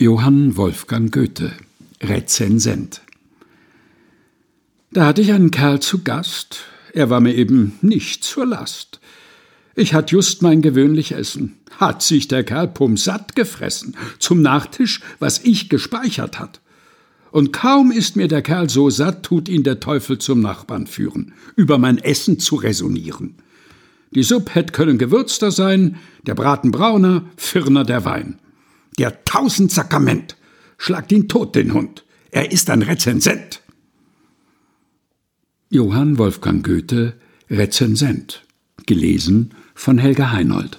Johann Wolfgang Goethe Rezensent Da hatte ich einen Kerl zu Gast, er war mir eben nicht zur Last. Ich hatt just mein gewöhnlich Essen, hat sich der Kerl pumsatt gefressen, zum Nachtisch, was ich gespeichert hat. Und kaum ist mir der Kerl so satt, tut ihn der Teufel zum Nachbarn führen, über mein Essen zu resonieren. Die Supp hätt können gewürzter sein, der Braten brauner, firner der Wein. Der tausend Sakrament. Schlagt ihn tot, den Hund. Er ist ein Rezensent. Johann Wolfgang Goethe Rezensent. Gelesen von Helga Heinold.